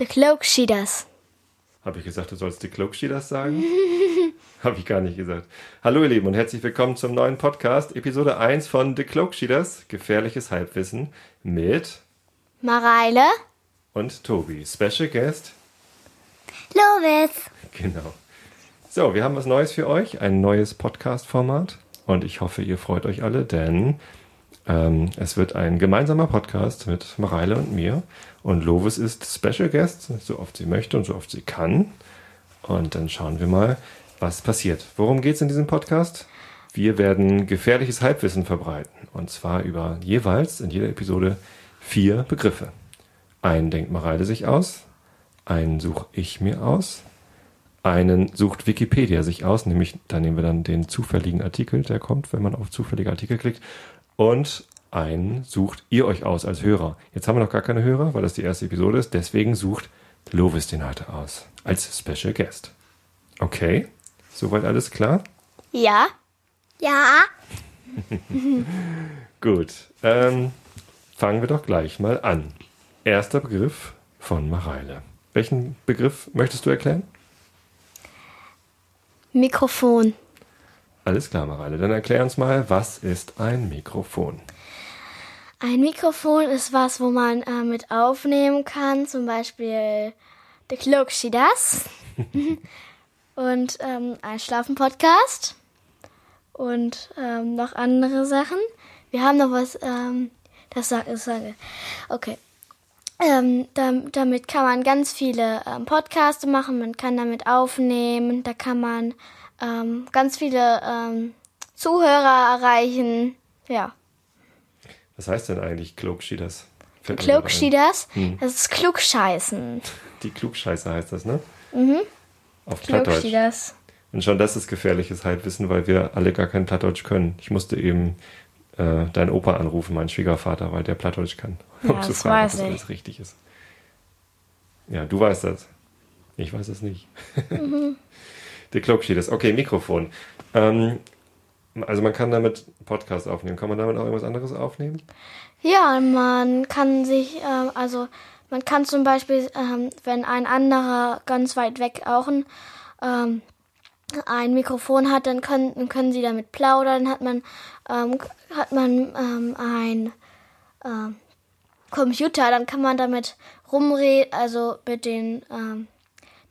The Cloak Sheeders. Habe ich gesagt, du sollst die Cloak Sheeders sagen? Habe ich gar nicht gesagt. Hallo ihr Lieben und herzlich willkommen zum neuen Podcast, Episode 1 von The Cloak Sheeders, gefährliches Halbwissen mit Mareile. und Tobi. Special Guest, Lovis. genau. So, wir haben was Neues für euch, ein neues Podcast-Format und ich hoffe, ihr freut euch alle, denn ähm, es wird ein gemeinsamer Podcast mit Mareile und mir und Lovis ist Special Guest, so oft sie möchte und so oft sie kann. Und dann schauen wir mal, was passiert. Worum geht es in diesem Podcast? Wir werden gefährliches Halbwissen verbreiten. Und zwar über jeweils in jeder Episode vier Begriffe. Einen denkt Mareile sich aus, einen suche ich mir aus, einen sucht Wikipedia sich aus, nämlich da nehmen wir dann den zufälligen Artikel, der kommt, wenn man auf zufällige Artikel klickt. Und einen sucht ihr euch aus als Hörer. Jetzt haben wir noch gar keine Hörer, weil das die erste Episode ist. Deswegen sucht Lovis den heute aus als Special Guest. Okay, soweit alles klar? Ja. Ja. Gut, ähm, fangen wir doch gleich mal an. Erster Begriff von Mareile. Welchen Begriff möchtest du erklären? Mikrofon. Alles klar, Mareile. Dann erklär uns mal, was ist ein Mikrofon? Ein Mikrofon ist was, wo man äh, mit aufnehmen kann, zum Beispiel The Cloak Sheeders und ähm, ein Schlafen-Podcast und ähm, noch andere Sachen. Wir haben noch was, ähm, das sage ich. Sage. Okay. Ähm, dam- damit kann man ganz viele ähm, Podcasts machen, man kann damit aufnehmen, da kann man ähm, ganz viele ähm, Zuhörer erreichen. Ja. Was heißt denn eigentlich gerade ein. Klugscheißers, das ist Klugscheißen. Die Klugscheiße heißt das, ne? Mhm. Auf Plattdeutsch. Und schon das ist gefährliches Halbwissen, weil wir alle gar kein Plattdeutsch können. Ich musste eben äh, deinen Opa anrufen, meinen Schwiegervater, weil der Plattdeutsch kann. Ja, um zu fragen, weiß ob das alles richtig ist. Ja, du weißt das. Ich weiß es nicht. Mhm. Der Klugscheißers. Okay, Mikrofon. Ähm, also man kann damit Podcast aufnehmen. Kann man damit auch irgendwas anderes aufnehmen? Ja, man kann sich, ähm, also man kann zum Beispiel, ähm, wenn ein anderer ganz weit weg auch ein, ähm, ein Mikrofon hat, dann können, dann können sie damit plaudern, hat man, ähm, hat man ähm, ein ähm, Computer, dann kann man damit rumreden, also mit den ähm,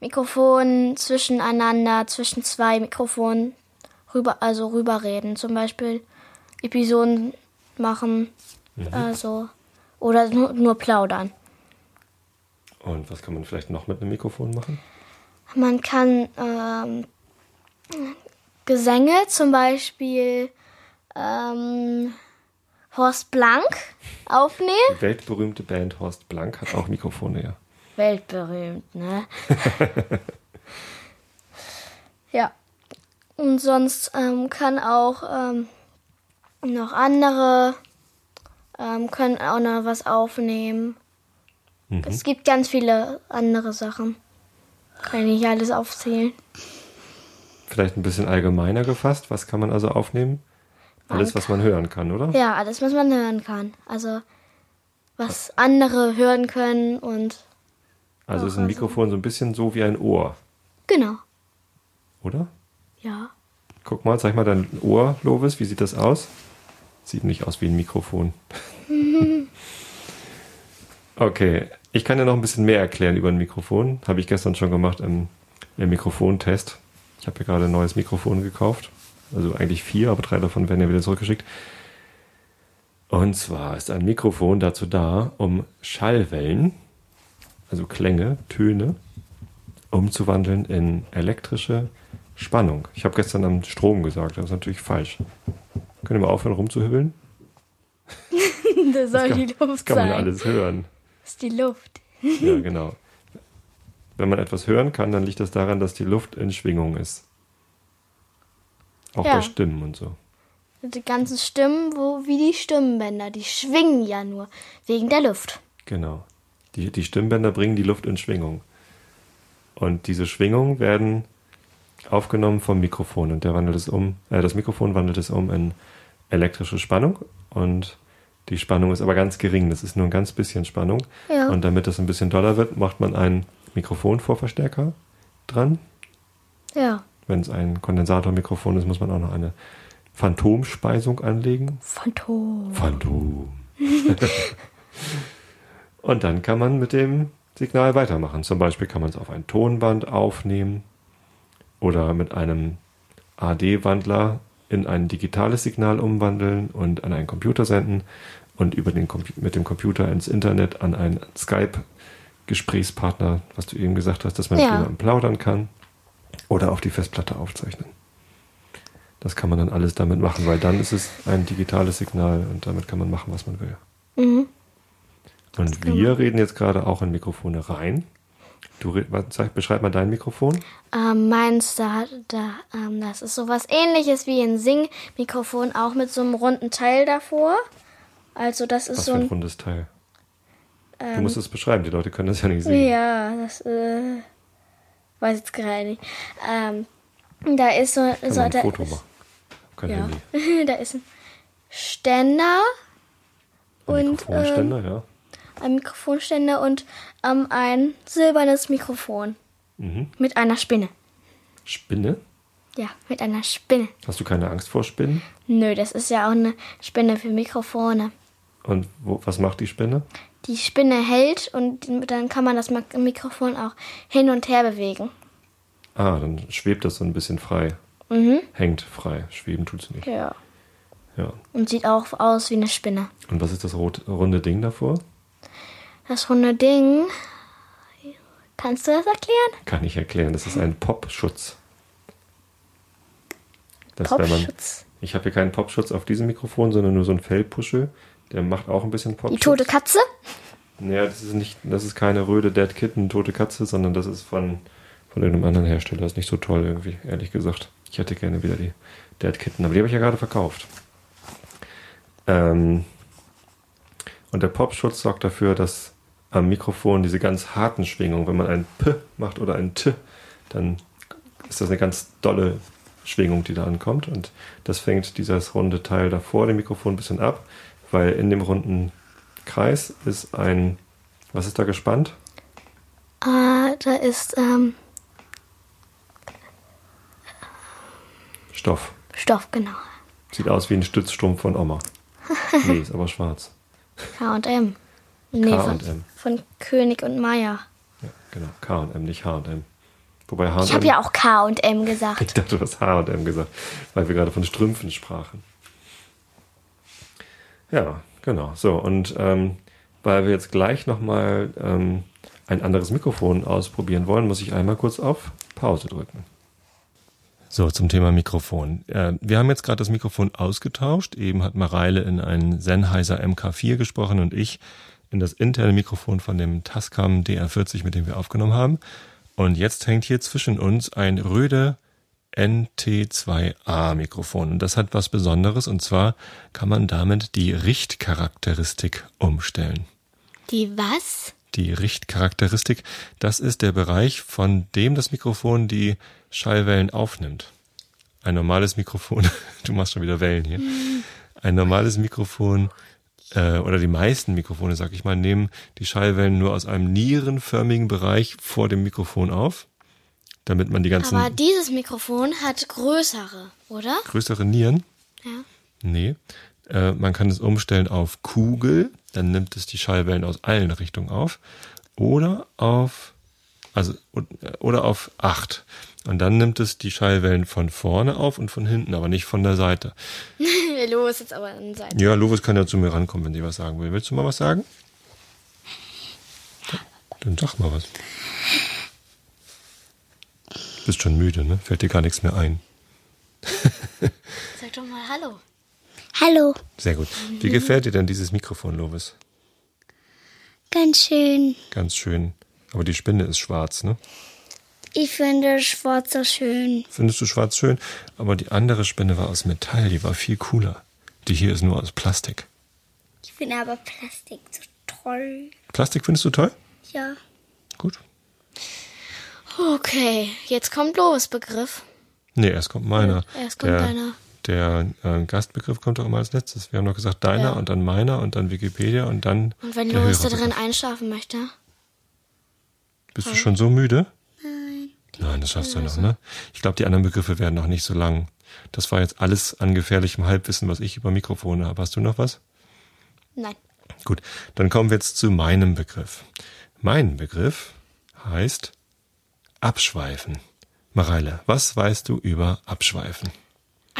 Mikrofonen zwischeneinander, zwischen zwei Mikrofonen rüber, also rüberreden, zum Beispiel Episoden machen, also oder nur, nur plaudern. Und was kann man vielleicht noch mit einem Mikrofon machen? Man kann ähm, Gesänge, zum Beispiel ähm, Horst Blank aufnehmen. Die weltberühmte Band Horst Blank hat auch Mikrofone, ja. Weltberühmt, ne? ja. Und sonst ähm, kann auch ähm, noch andere ähm, können auch noch was aufnehmen. Es gibt ganz viele andere Sachen. Kann ich alles aufzählen. Vielleicht ein bisschen allgemeiner gefasst. Was kann man also aufnehmen? Alles, was man hören kann, oder? Ja, alles, was man hören kann. Also was andere hören können und Also ist ein Mikrofon so ein bisschen so wie ein Ohr, genau. oder? Ja. Guck mal, zeig mal dein Ohr, Lovis. Wie sieht das aus? Sieht nicht aus wie ein Mikrofon. okay, ich kann dir noch ein bisschen mehr erklären über ein Mikrofon. Habe ich gestern schon gemacht im, im Mikrofontest. Ich habe mir gerade ein neues Mikrofon gekauft. Also eigentlich vier, aber drei davon werden ja wieder zurückgeschickt. Und zwar ist ein Mikrofon dazu da, um Schallwellen, also Klänge, Töne, umzuwandeln in elektrische Spannung. Ich habe gestern am Strom gesagt, das ist natürlich falsch. Können wir mal aufhören rumzuhübbeln? Das soll kann- die Das Luft kann man ja sein. alles hören. Das ist die Luft. Ja, genau. Wenn man etwas hören kann, dann liegt das daran, dass die Luft in Schwingung ist. Auch Ja. bei Stimmen und so. Die ganzen Stimmen, wo wie die Stimmbänder, die schwingen ja nur wegen der Luft. Genau. Die, die Stimmbänder bringen die Luft in Schwingung. Und diese Schwingungen werden aufgenommen vom Mikrofon und der wandelt es um, äh, das Mikrofon wandelt es um in elektrische Spannung und Die Spannung ist aber ganz gering. Das ist nur ein ganz bisschen Spannung. Ja. Und damit das ein bisschen doller wird, macht man einen Mikrofonvorverstärker dran. Ja. Wenn es ein Kondensatormikrofon ist, muss man auch noch eine Phantomspeisung anlegen. Phantom. Phantom. Und dann kann man mit dem Signal weitermachen. Zum Beispiel kann man es auf ein Tonband aufnehmen oder mit einem AD-Wandler in ein digitales Signal umwandeln und an einen Computer senden und über den mit dem Computer ins Internet an einen Skype-Gesprächspartner, was du eben gesagt hast, dass man Ja. mit jemandem plaudern kann oder auf die Festplatte aufzeichnen. Das kann man dann alles damit machen, weil dann ist es ein digitales Signal und damit kann man machen, was man will. Mhm. Und wir reden jetzt gerade auch in Mikrofone rein. Du sag, beschreib mal dein Mikrofon. Ähm, meins, da, da, ähm, das ist sowas ähnliches wie ein Sing-Mikrofon, auch mit so einem runden Teil davor. Also das ist Was so ein ein. rundes Teil. du musst es beschreiben, die Leute können das ja nicht sehen. Ja, das äh, weiß ich jetzt gerade nicht. Ähm, da ist so, Kann so man ein da Foto ist, machen. Kein ja, Handy. da ist ein Ständer Ein und Mikrofonständer, ja. Ein Mikrofonständer und ähm, ein silbernes Mikrofon Mhm. mit einer Spinne. Spinne? Ja, mit einer Spinne. Hast du keine Angst vor Spinnen? Nö, das ist ja auch eine Spinne für Mikrofone. Und wo, was macht die Spinne? Die Spinne hält und dann kann man das Mikrofon auch hin und her bewegen. Ah, dann schwebt das so ein bisschen frei. Mhm. Hängt frei. Schweben tut's nicht. Ja. Ja. Und sieht auch aus wie eine Spinne. Und was ist das rot, runde Ding davor? Das runde Ding. Kannst du das erklären? Kann ich erklären. Das ist ein Popschutz. Das, wenn man, Popschutz. ich habe hier keinen Popschutz auf diesem Mikrofon, sondern nur so ein Fellpuschel. Der macht auch ein bisschen Die Popschutz. tote Katze? Naja, das ist nicht, das ist keine röde Dead Kitten, tote Katze, sondern das ist von, von irgendeinem anderen Hersteller. Das ist nicht so toll irgendwie, ehrlich gesagt. Ich hätte gerne wieder die Dead Kitten, aber die habe ich ja gerade verkauft. Ähm, und der Popschutz sorgt dafür, dass am Mikrofon diese ganz harten Schwingungen, wenn man ein P macht oder ein T, dann ist das eine ganz dolle Schwingung, die da ankommt. Und das fängt dieses runde Teil davor dem Mikrofon ein bisschen ab, weil in dem runden Kreis ist ein, was ist da gespannt? Ah, da ist ähm, Stoff. Stoff, genau. Sieht aus wie ein Stützstrumpf von Oma. Nee, ist aber schwarz. K und M. Nee, K von, von König und Meier. Ja, genau. K und M, nicht H und M. Wobei H und Ich habe ja auch K und M gesagt. Ich dachte, du hast H und M gesagt, weil wir gerade von Strümpfen sprachen. Ja, genau. So, und ähm, weil wir jetzt gleich nochmal ähm, ein anderes Mikrofon ausprobieren wollen, muss ich einmal kurz auf Pause drücken. So, zum Thema Mikrofon. Äh, wir haben jetzt gerade das Mikrofon ausgetauscht. Eben hat Mareile in einen Sennheiser MK4 gesprochen und ich in das interne Mikrofon von dem Tascam DR40, mit dem wir aufgenommen haben. Und jetzt hängt hier zwischen uns ein Röde NT2A Mikrofon. Und das hat was Besonderes. Und zwar kann man damit die Richtcharakteristik umstellen. Die was? Die Richtcharakteristik, das ist der Bereich, von dem das Mikrofon die Schallwellen aufnimmt. Ein normales Mikrofon, du machst schon wieder Wellen hier. Ein normales Mikrofon äh, oder die meisten Mikrofone, sag ich mal, nehmen die Schallwellen nur aus einem nierenförmigen Bereich vor dem Mikrofon auf, damit man die ganzen Aber dieses Mikrofon hat größere, oder? größeren Nieren Ja. Nee. Äh, man kann es umstellen auf Kugel, dann nimmt es die Schallwellen aus allen Richtungen auf. Oder auf, also, äh, oder auf 8. Und dann nimmt es die Schallwellen von vorne auf und von hinten, aber nicht von der Seite. Los, jetzt aber an Seite. Ja, Lovis kann ja zu mir rankommen, wenn sie was sagen will. Willst du mal was sagen? Dann sag mal was. Bist schon müde, ne? Fällt dir gar nichts mehr ein. Sag doch mal Hallo. Hallo, Sehr gut. Wie gefällt dir denn dieses Mikrofon, Lovis? ganz schön. Ganz schön. Aber die Spinne ist schwarz, ne? Ich finde schwarz so schön. Findest du schwarz schön? Aber die andere Spinne war aus Metall, die war viel cooler. Die hier ist nur aus Plastik. Ich finde aber Plastik so toll. Plastik findest du toll? Ja. Gut. Okay, jetzt kommt Lovis Begriff. Nee, erst kommt meiner. Erst kommt der, deiner. Der äh, Gastbegriff kommt doch immer als letztes. Wir haben doch gesagt deiner Ja. und dann meiner und dann Wikipedia und dann. Und wenn Louis da drin einschlafen möchte? Bist du schon so müde? Nein. Nein, das schaffst du noch, ne? Ich glaube, die anderen Begriffe werden noch nicht so lang. Das war jetzt alles an gefährlichem Halbwissen, was ich über Mikrofone habe. Hast du noch was? Nein. Gut, dann kommen wir jetzt zu meinem Begriff. Mein Begriff heißt Abschweifen. Mareile, was weißt du über Abschweifen?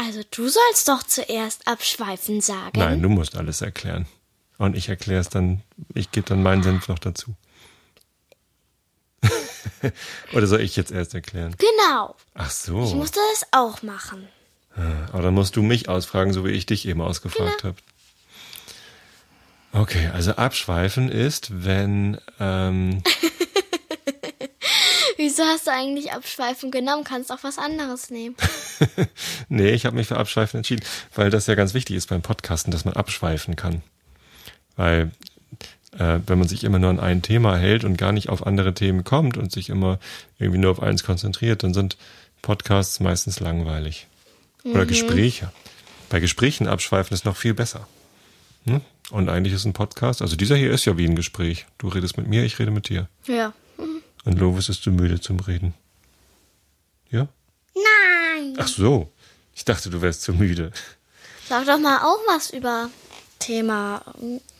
Also du sollst doch zuerst abschweifen sagen. Nein, du musst alles erklären. Und ich erkläre es dann, ich gebe dann meinen Senf noch dazu. Oder soll ich jetzt erst erklären? Genau. Ach Ich so. musste das auch machen. Aber dann musst du mich ausfragen, so wie ich dich eben ausgefragt habe. Okay, also abschweifen ist, wenn ähm, Wieso hast du eigentlich abschweifen genommen? Kannst auch was anderes nehmen. Nee, ich habe mich für Abschweifen entschieden, weil das ja ganz wichtig ist beim Podcasten, dass man abschweifen kann. Weil äh, wenn man sich immer nur an ein Thema hält und gar nicht auf andere Themen kommt und sich immer irgendwie nur auf eins konzentriert, dann sind Podcasts meistens langweilig. Oder Gespräche. Bei Gesprächen abschweifen ist noch viel besser. Hm? Und eigentlich ist ein Podcast, also dieser hier ist ja wie ein Gespräch. Du redest mit mir, ich rede mit dir. Ja. Und Lovis ist zu müde zum Reden. Ja? Nein. Ach so. Ich dachte, du wärst zu müde. Sag doch mal auch was über Thema.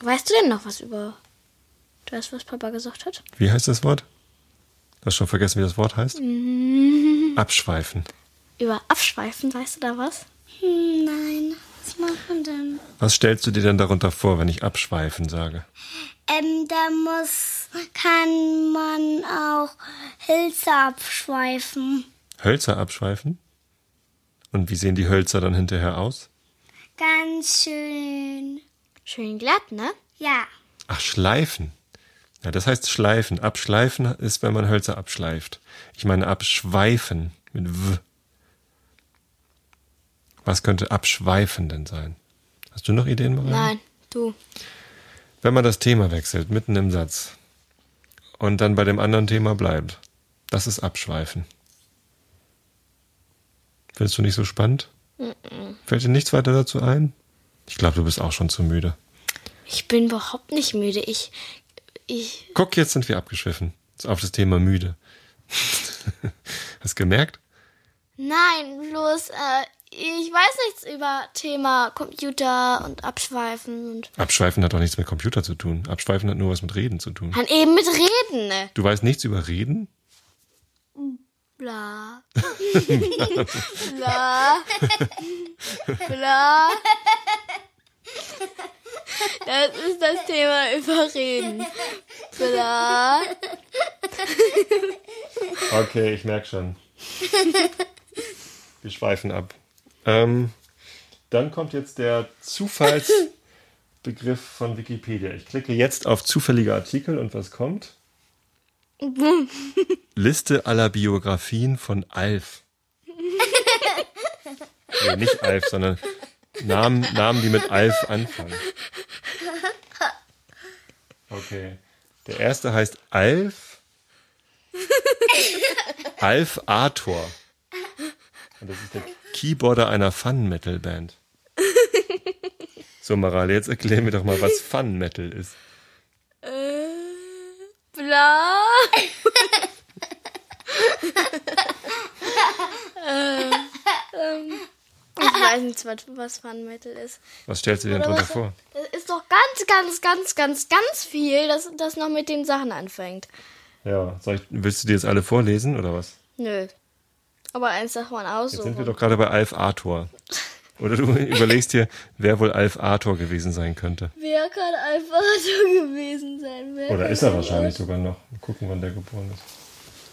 Weißt du denn noch was über das, was Papa gesagt hat? Wie heißt das Wort? Hast schon vergessen, wie das Wort heißt? Abschweifen. Über Abschweifen, weißt du da was? Hm, Nein. Was macht man denn? Was stellst du dir denn darunter vor, wenn ich abschweifen sage? Ähm, da muss, kann man auch Hölzer abschweifen. Hölzer abschweifen? Und wie sehen die Hölzer dann hinterher aus? Ganz schön. Schön glatt, ne? Ja. Ach, schleifen. Ja, das heißt schleifen. Abschleifen ist, wenn man Hölzer abschleift. Ich meine abschweifen mit W. Was könnte abschweifen denn sein? Hast du noch Ideen, Maria? Nein, du. Wenn man das Thema wechselt, mitten im Satz, und dann bei dem anderen Thema bleibt, das ist Abschweifen. Findest du nicht so spannend? Fällt dir nichts weiter dazu ein? Ich glaube, du bist auch schon zu müde. Ich bin überhaupt nicht müde. Ich. Ich. Guck, jetzt sind wir abgeschwiffen. Auf das Thema müde. Hast gemerkt? Nein, bloß, äh, ich weiß nichts über Thema Computer und Abschweifen und. Abschweifen hat doch nichts mit Computer zu tun. Abschweifen hat nur was mit Reden zu tun. Kann eben mit Reden, ne? Du weißt nichts über Reden? Bla. Bla. Bla. Das ist das Thema Überreden. Bla. Okay, ich merk schon. Wir schweifen ab. Ähm, dann kommt jetzt der Zufallsbegriff von Wikipedia. Ich klicke jetzt auf zufällige Artikel und was kommt? Liste aller Biografien von Alf. Nee, nicht Alf, sondern Namen, Namen, die mit Alf anfangen. Okay. Der erste heißt Alf. Alf Arthur. Und das ist der Keyboarder einer Fun-Metal-Band. So, Marale, jetzt erklär mir doch mal, was Fun-Metal ist. Äh, bla. äh, ähm, ich weiß nicht, was, was Fun Metal ist. Was stellst du dir denn drunter vor? Das ist doch ganz, ganz, ganz, ganz, ganz viel, das, das noch mit den Sachen anfängt. Ja, soll ich, willst du die jetzt alle vorlesen oder was? Nö. Aber eins darf man Jetzt sind wir aussuchen. doch gerade bei Alf Arthur. Oder du überlegst dir, wer wohl Alf Arthur gewesen sein könnte. Wer kann einfach so gewesen sein? Wer Oder ist er wahrscheinlich sogar noch. Mal gucken, wann der geboren ist.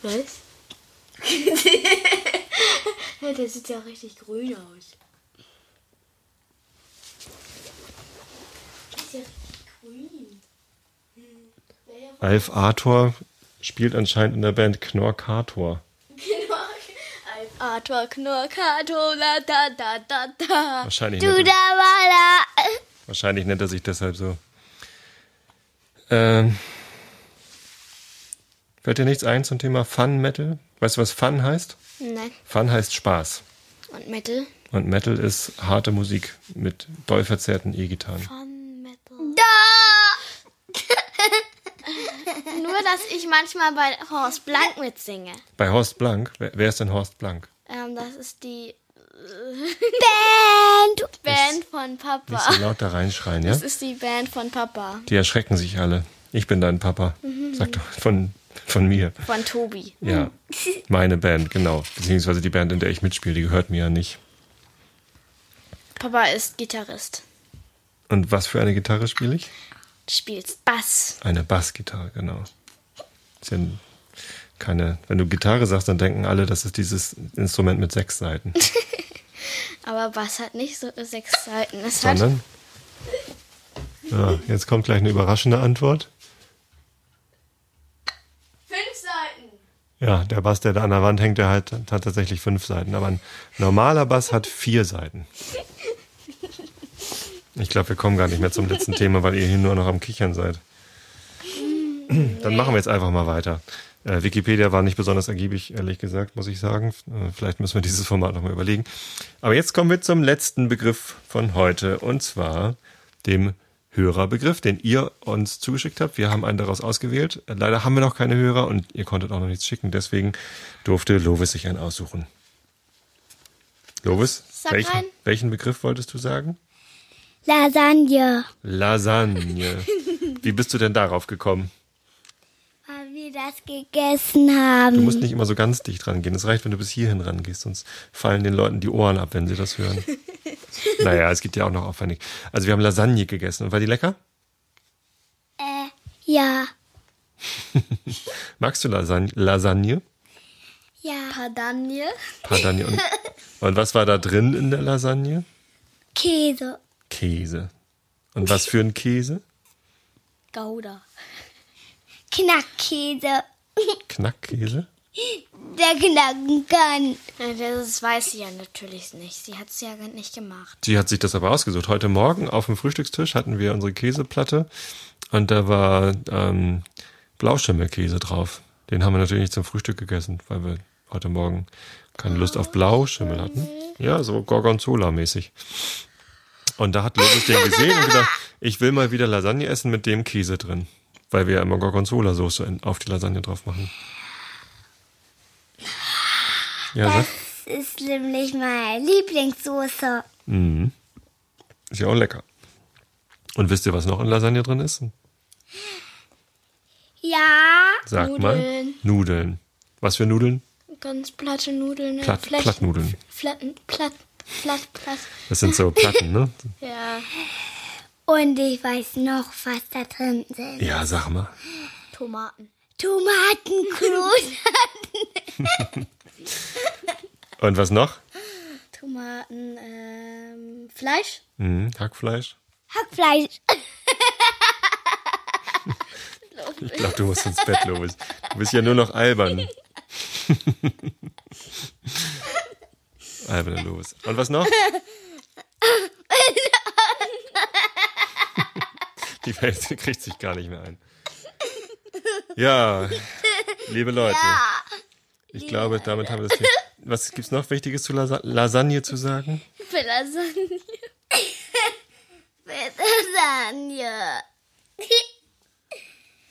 Was? ja, der sieht ja richtig grün aus. Der ist ja richtig grün. Alf Arthur spielt anscheinend in der Band Knorkator. Arthur Knorkato, la da da da da. Wahrscheinlich, Du nennt da er, da. wahrscheinlich nennt er sich deshalb so. Ähm, fällt dir nichts ein zum Thema Fun Metal? Weißt du, was Fun heißt? Nein. Fun heißt Spaß. Und Metal? Und Metal ist harte Musik mit doll verzerrten E-Gitarren. Von Metal. Da! Nur, dass ich manchmal bei Horst Blank mitsinge. Bei Horst Blank, wer, wer ist denn Horst Blank? Ähm, das ist die Band! Band von Nicht Papa. so laut da reinschreien, ja? Das ist die Band von Papa. Die erschrecken sich alle. Ich bin dein Papa. Sag doch von, von mir. Von Tobi. Ja, meine Band, genau. Beziehungsweise die Band, in der ich mitspiele, die gehört mir ja nicht. Papa ist Gitarrist. Und was für eine Gitarre spiele ich? Du spielst Bass. Eine Bassgitarre, genau. Ist ja keine, wenn du Gitarre sagst, dann denken alle, das ist dieses Instrument mit sechs Seiten. Aber Bass hat nicht so sechs Seiten. Es hat Sondern? Ja, jetzt kommt gleich eine überraschende Antwort. fünf Seiten. Ja, der Bass, der da an der Wand hängt, der hat, hat tatsächlich fünf Seiten. Aber ein normaler Bass hat vier Seiten. Ich glaube, wir kommen gar nicht mehr zum letzten Thema, weil ihr hier nur noch am Kichern seid. Dann machen wir jetzt einfach mal weiter. Äh, Wikipedia war nicht besonders ergiebig, ehrlich gesagt, muss ich sagen. Äh, vielleicht müssen wir dieses Format nochmal überlegen. Aber jetzt kommen wir zum letzten Begriff von heute, und zwar dem Hörerbegriff, den ihr uns zugeschickt habt. Wir haben einen daraus ausgewählt. Äh, Leider haben wir noch keine Hörer und ihr konntet auch noch nichts schicken. Deswegen durfte Lovis sich einen aussuchen. Lovis, welchen, welchen Begriff wolltest du sagen? Lasagne. Lasagne. Wie bist du denn darauf gekommen? Wir das gegessen haben. Du musst nicht immer so ganz dicht rangehen. Es reicht, wenn du bis hierhin rangehst, sonst fallen den Leuten die Ohren ab, wenn sie das hören. naja, es geht ja auch noch aufwendig. Also wir haben Lasagne gegessen. Und war die lecker? Äh, ja. Magst du Lasagne? Lasagne? Ja. Padagne. Padagne. Und, und was war da drin in der Lasagne? Käse. Käse. Und was für ein Käse? Gouda. Knackkäse. Knackkäse? Der knacken kann. Das weiß sie ja natürlich nicht. Sie hat es ja nicht gemacht. Sie hat sich das aber ausgesucht. Heute Morgen auf dem Frühstückstisch hatten wir unsere Käseplatte und da war ähm, Blauschimmelkäse drauf. Den haben wir natürlich nicht zum Frühstück gegessen, weil wir heute Morgen keine Lust auf Blauschimmel hatten. Ja, so Gorgonzola-mäßig. Und da hat Lovis den gesehen und gedacht, ich will mal wieder Lasagne essen mit dem Käse drin. Weil wir ja immer Gorgonzola-Soße auf die Lasagne drauf machen. Ja. Das ist nämlich meine Lieblingssoße. Mhm. Ist ja auch lecker. Und wisst ihr, was noch in Lasagne drin ist? Ja. Sag Nudeln. mal. Nudeln. Was für Nudeln? Ganz platte Nudeln. Platt- Flächen- Plattnudeln. Flatten, platt, platt, platt. Das sind so Platten, ne? Ja, Und ich weiß noch, was da drin sind. Ja, sag mal. Tomaten. Tomatenknoten. Und was noch? Tomaten, ähm, Fleisch. Mhm, Hackfleisch. Hackfleisch. Ich glaube, du musst ins Bett, Lovis. Du bist ja nur noch albern. Alberne Lovis. Und was noch? Die Welt kriegt sich gar nicht mehr ein. Ja, liebe Leute. Ich glaube, damit haben wir das. Hier. Was gibt's noch Wichtiges zu Lasa Lasagne zu sagen? Für Lasagne. Lasagne.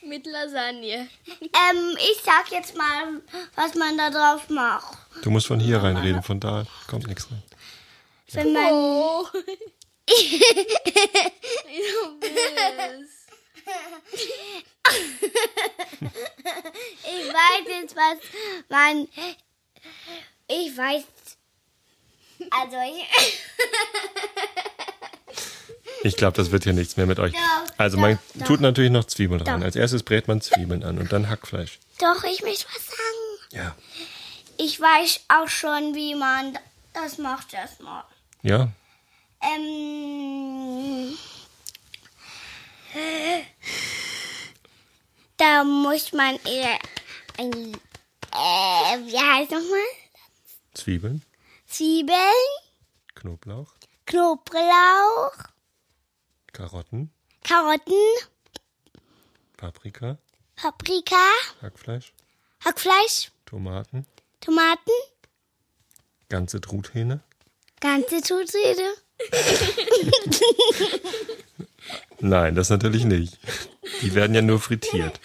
Mit Lasagne. Ähm, ich sag jetzt mal, was man da drauf macht. Du musst von hier reinreden, von da kommt nichts rein. Wenn man, Oh. Ich weiß jetzt, was man, ich weiß, also ich, Ich glaube, das wird hier nichts mehr mit euch. Doch, Also man doch, tut natürlich noch Zwiebeln rein. Doch. Als erstes brät man Zwiebeln an und dann Hackfleisch. doch, ich möchte was sagen. Ja. Ich weiß auch schon, wie man das macht erstmal. Ja. Ähm, da muss man eher ein, äh, wie heißt nochmal? Zwiebeln, Zwiebeln, Knoblauch, Knoblauch, Karotten, Karotten, Paprika, Paprika, Hackfleisch, Hackfleisch, Tomaten, Tomaten, ganze Truthähne, Ganze Zutriede? Nein, das natürlich nicht. Die werden ja nur frittiert.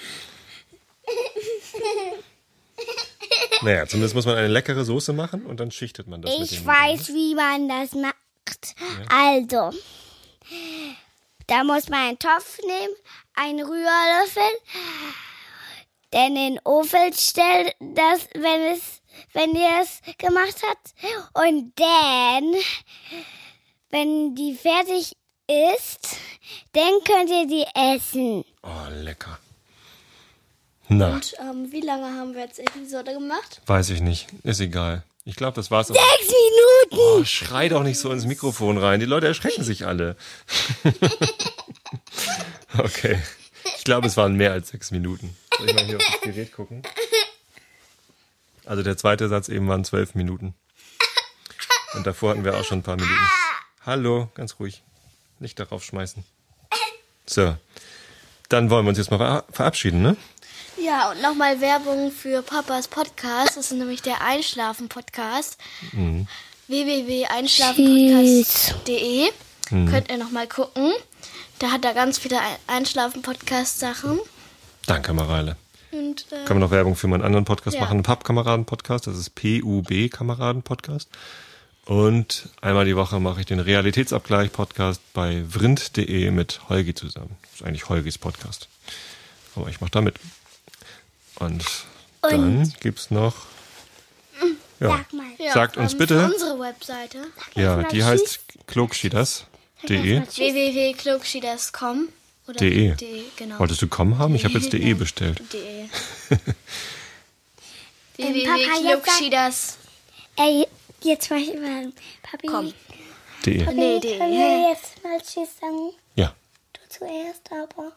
Naja, zumindest muss man eine leckere Soße machen und dann schichtet man das Ich weiß, wie man das macht. Also, da muss man einen Topf nehmen, einen Rührlöffel, dann in den Ofen stellen, das, wenn es, wenn ihr es gemacht habt, und dann, wenn die fertig ist, dann könnt ihr die essen. Oh, lecker. Na, Und ähm, wie lange haben wir jetzt Episode gemacht? weiß ich nicht. Ist egal. Ich glaube, das war's. auch. Sechs Minuten! Oh, schrei doch nicht so ins Mikrofon rein. Die Leute erschrecken sich alle. okay. Ich glaube, es waren mehr als sechs Minuten. Soll ich mal hier auf das Gerät gucken? Also der zweite Satz eben waren zwölf Minuten. Und davor hatten wir auch schon ein paar Minuten. Hallo, ganz ruhig. Nicht darauf schmeißen. So. Dann wollen wir uns jetzt mal ver- verabschieden, ne? Ja, und nochmal Werbung für Papas Podcast. Das ist nämlich der Einschlafen-Podcast. www.einschlafenpodcast.de Könnt ihr nochmal gucken. Da hat er ganz viele Ein- Einschlafen-Podcast-Sachen. Danke, Mareile. Und äh, Können wir noch Werbung für meinen anderen Podcast Ja. machen? Pappkameraden-Podcast. Das ist PUB-Kameraden-Podcast. Und einmal die Woche mache ich den Realitätsabgleich-Podcast bei vrind.de mit Holgi zusammen. Das ist eigentlich Holgis Podcast. Aber ich mache da mit. Und, dann gibt's noch. Ja, Sag mal. ja, sagt uns bitte. Unsere Webseite ja die heißt klogschidas.de. www.klugschieders.com oder De. de genau. Wolltest du kommen haben? Ich habe jetzt de bestellt. de. Ähm, www.klugschieders. Jetzt mach ich mal. Papi, Komm. De. Papi, Nee, die- können wir jetzt mal Tschüss sagen? Ja. Du zuerst, aber.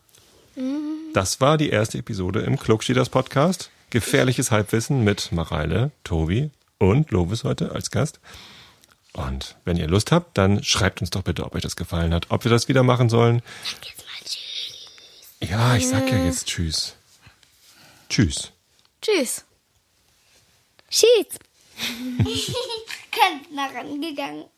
Das war die erste Episode im Klugschieders Podcast. Gefährliches Halbwissen mit Mareile, Tobi und Lovis heute als Gast. Und wenn ihr Lust habt, dann schreibt uns doch bitte, ob euch das gefallen hat, ob wir das wieder machen sollen. Jetzt mal Tschüss. Ja, ich sag ja jetzt Tschüss. Tschüss. Tschüss. Tschüss. Nah rangegangen.